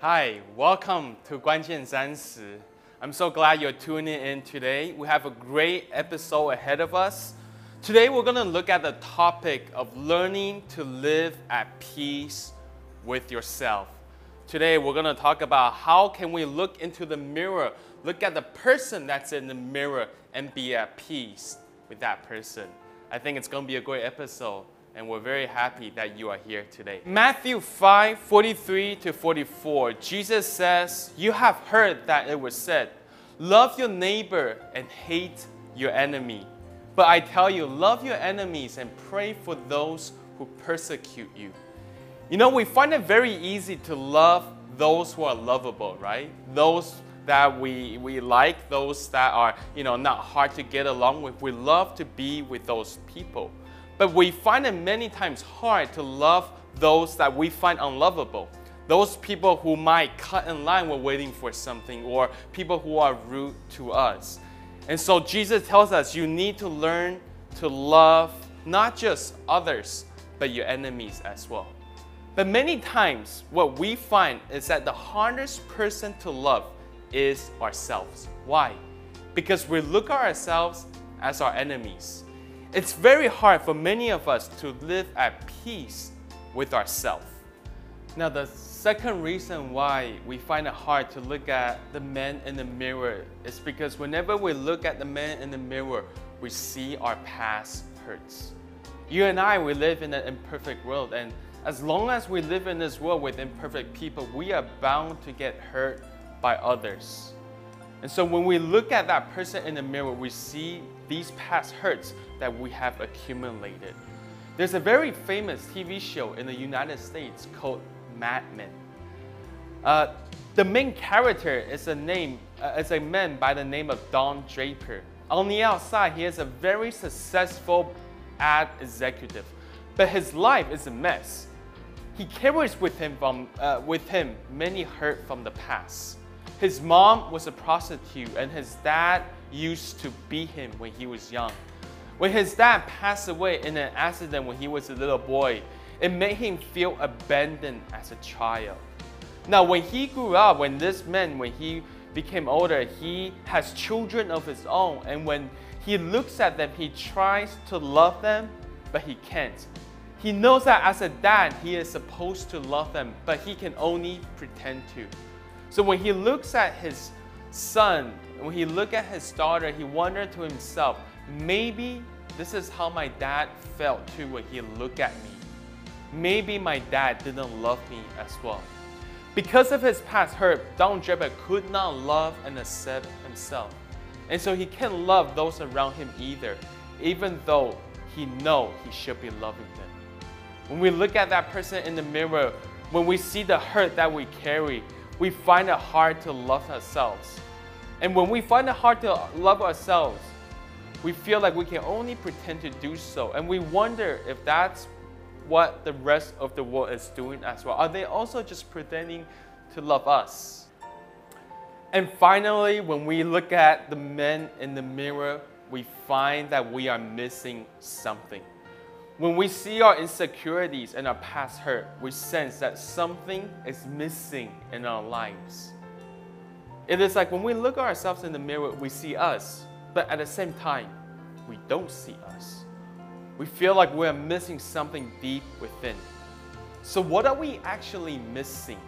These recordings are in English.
Hi, welcome to Guanjian Zansi. I'm so glad you're tuning in today. We have a great episode ahead of us. Today we're going to look at the topic of learning to live at peace with yourself. Today we're going to talk about how can we look into the mirror, look at the person that's in the mirror and be at peace with that person. I think it's going to be a great episode and we're very happy that you are here today. Matthew 5 43 to 44, Jesus says, You have heard that it was said, Love your neighbor and hate your enemy. But I tell you, love your enemies and pray for those who persecute you. You know, we find it very easy to love those who are lovable, right? Those that we, we like, those that are, you know, not hard to get along with. We love to be with those people. But we find it many times hard to love those that we find unlovable. Those people who might cut in line while waiting for something, or people who are rude to us. And so Jesus tells us you need to learn to love not just others, but your enemies as well. But many times, what we find is that the hardest person to love is ourselves. Why? Because we look at ourselves as our enemies. It's very hard for many of us to live at peace with ourselves. Now, the second reason why we find it hard to look at the man in the mirror is because whenever we look at the man in the mirror, we see our past hurts. You and I, we live in an imperfect world, and as long as we live in this world with imperfect people, we are bound to get hurt by others. And so when we look at that person in the mirror, we see these past hurts that we have accumulated. There's a very famous TV show in the United States called Mad Men. Uh, the main character is a name uh, is a man by the name of Don Draper. On the outside, he is a very successful ad executive, but his life is a mess. He carries with him from uh, with him many hurt from the past. His mom was a prostitute, and his dad used to beat him when he was young. When his dad passed away in an accident when he was a little boy, it made him feel abandoned as a child. Now, when he grew up, when this man, when he became older, he has children of his own, and when he looks at them, he tries to love them, but he can't. He knows that as a dad, he is supposed to love them, but he can only pretend to. So when he looks at his son, when he look at his daughter, he wondered to himself, maybe this is how my dad felt too when he looked at me. Maybe my dad didn't love me as well. Because of his past hurt, Don Draper could not love and accept himself. And so he can't love those around him either, even though he know he should be loving them. When we look at that person in the mirror, when we see the hurt that we carry, we find it hard to love ourselves. And when we find it hard to love ourselves, we feel like we can only pretend to do so. And we wonder if that's what the rest of the world is doing as well. Are they also just pretending to love us? And finally, when we look at the men in the mirror, we find that we are missing something. When we see our insecurities and our past hurt, we sense that something is missing in our lives. It is like when we look at ourselves in the mirror, we see us, but at the same time, we don't see us. We feel like we're missing something deep within. So, what are we actually missing?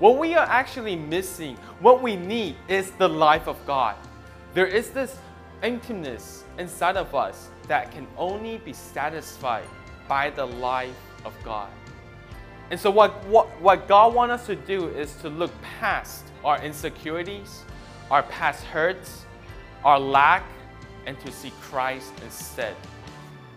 What we are actually missing, what we need, is the life of God. There is this emptiness inside of us that can only be satisfied by the life of God. And so, what, what, what God wants us to do is to look past our insecurities, our past hurts, our lack, and to see Christ instead.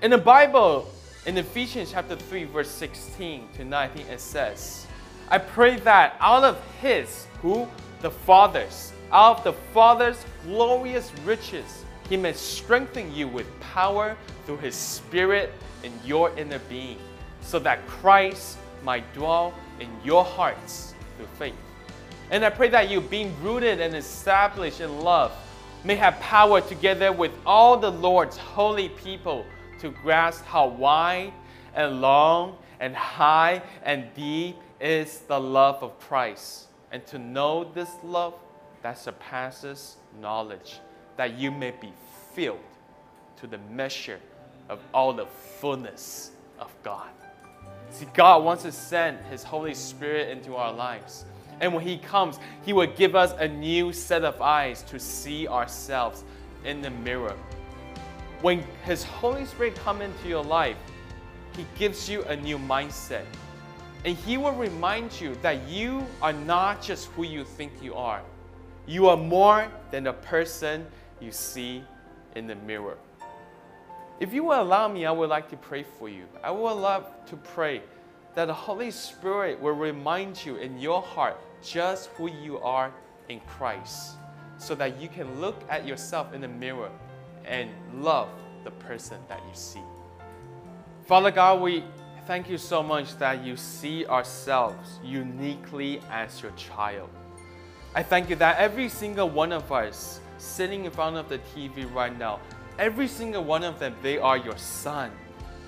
In the Bible, in Ephesians chapter 3, verse 16 to 19, it says, I pray that out of his, who? The Father's, out of the Father's glorious riches, he may strengthen you with power through His Spirit in your inner being, so that Christ might dwell in your hearts through faith. And I pray that you, being rooted and established in love, may have power together with all the Lord's holy people to grasp how wide and long and high and deep is the love of Christ, and to know this love that surpasses knowledge, that you may be filled to the measure of all the fullness of God. See, God wants to send His Holy Spirit into our lives. And when He comes, He will give us a new set of eyes to see ourselves in the mirror. When His Holy Spirit comes into your life, He gives you a new mindset. And He will remind you that you are not just who you think you are. You are more than the person you see in the mirror. If you will allow me, I would like to pray for you. I would love to pray that the Holy Spirit will remind you in your heart just who you are in Christ so that you can look at yourself in the mirror and love the person that you see. Father God, we thank you so much that you see ourselves uniquely as your child. I thank you that every single one of us sitting in front of the TV right now Every single one of them, they are your son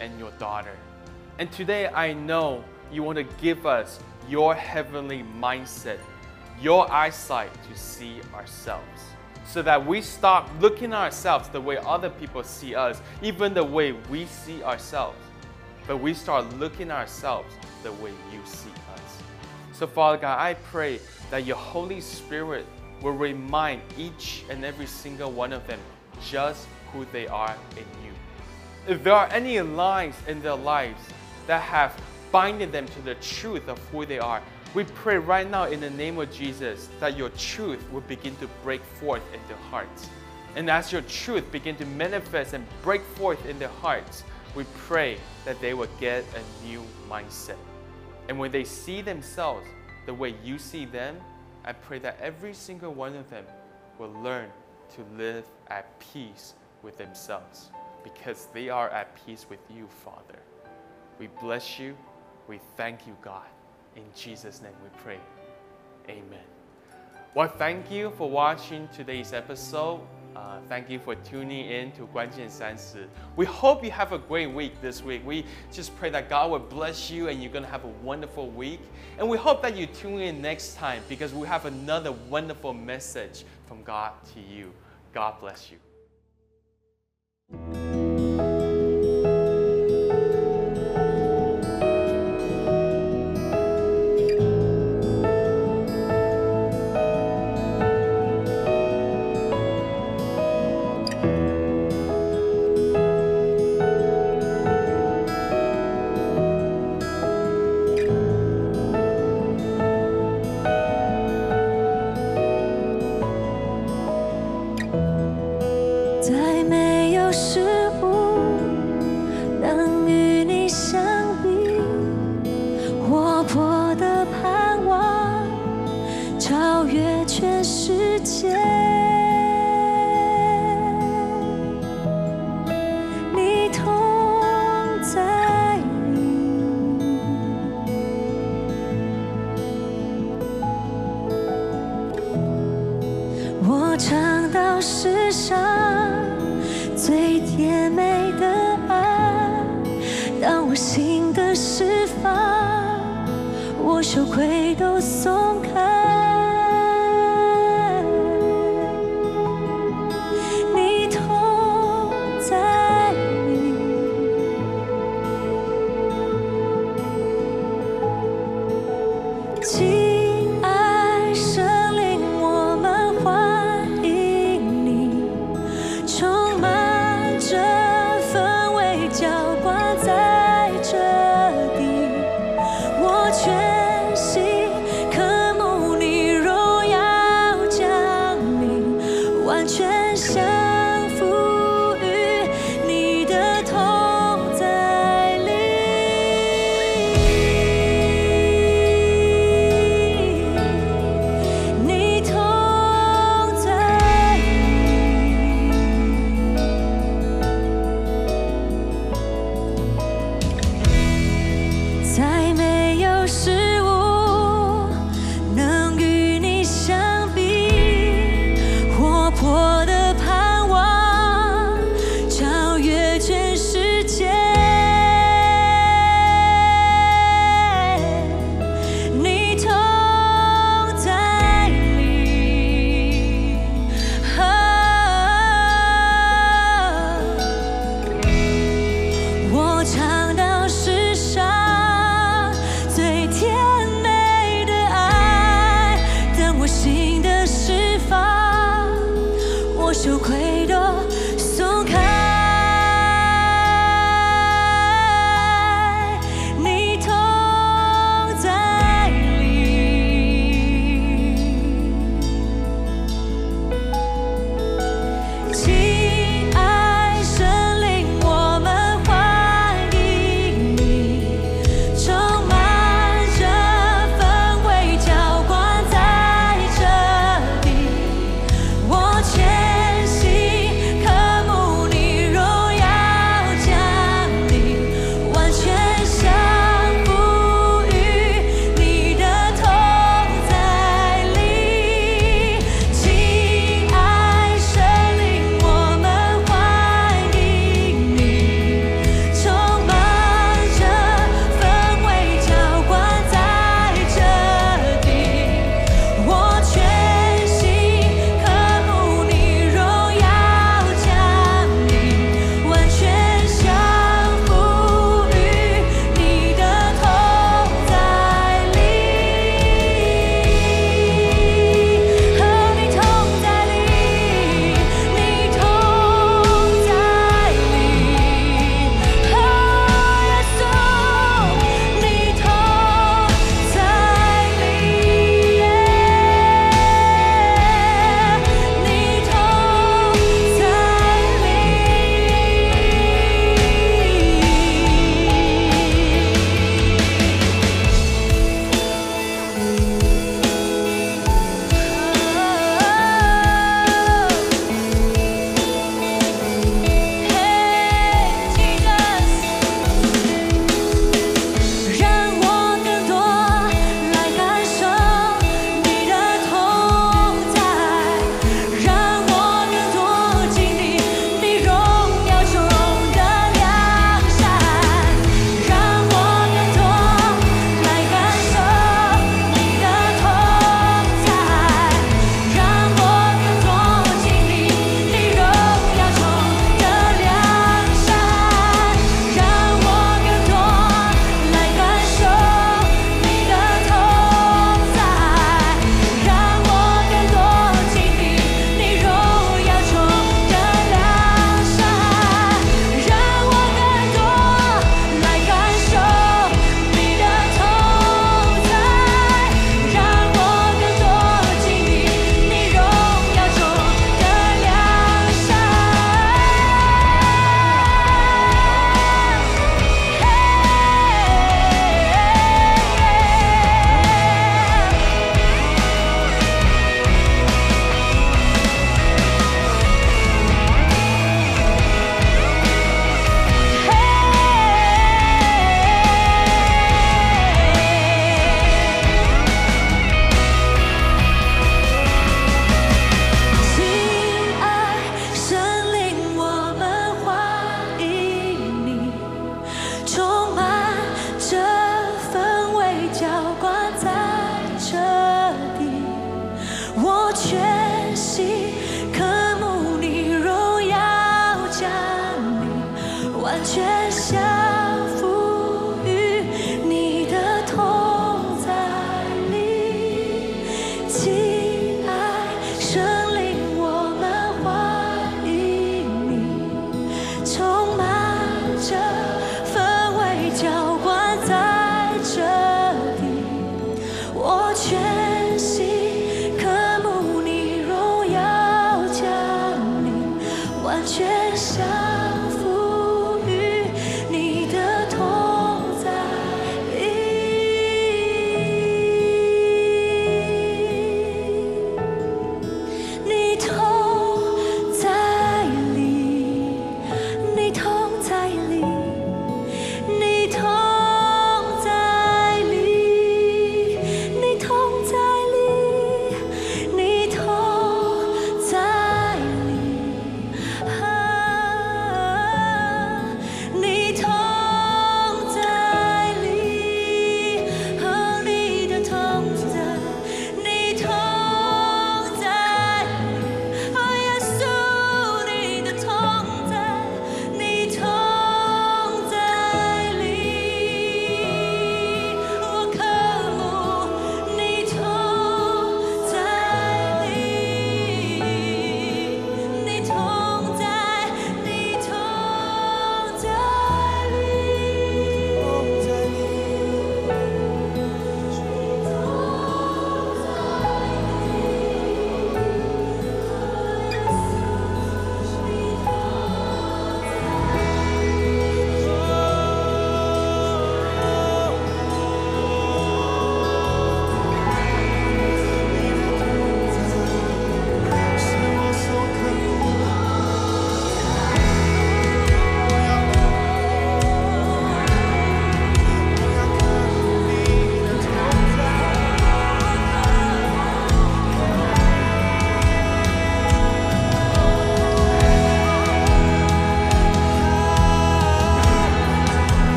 and your daughter. And today I know you want to give us your heavenly mindset, your eyesight to see ourselves. So that we stop looking at ourselves the way other people see us, even the way we see ourselves. But we start looking at ourselves the way you see us. So, Father God, I pray that your Holy Spirit will remind each and every single one of them just who they are in you. If there are any lies in their lives that have binded them to the truth of who they are, we pray right now in the name of Jesus that your truth will begin to break forth in their hearts. And as your truth begin to manifest and break forth in their hearts, we pray that they will get a new mindset. And when they see themselves the way you see them, I pray that every single one of them will learn to live at peace with themselves because they are at peace with you, Father. We bless you. We thank you, God. In Jesus' name we pray. Amen. Well, thank you for watching today's episode. Uh, thank you for tuning in to 关键三十. We hope you have a great week this week. We just pray that God will bless you and you're going to have a wonderful week. And we hope that you tune in next time because we have another wonderful message from God to you. God bless you. Thank you. 见。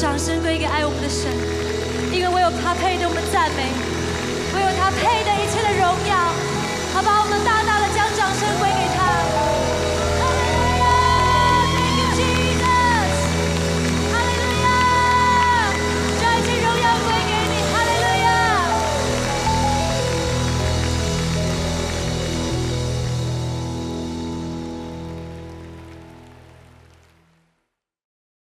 掌声归给爱我们的神，因为唯有他配得我们赞美，唯有他配得一切的荣耀。好吧，我们大大。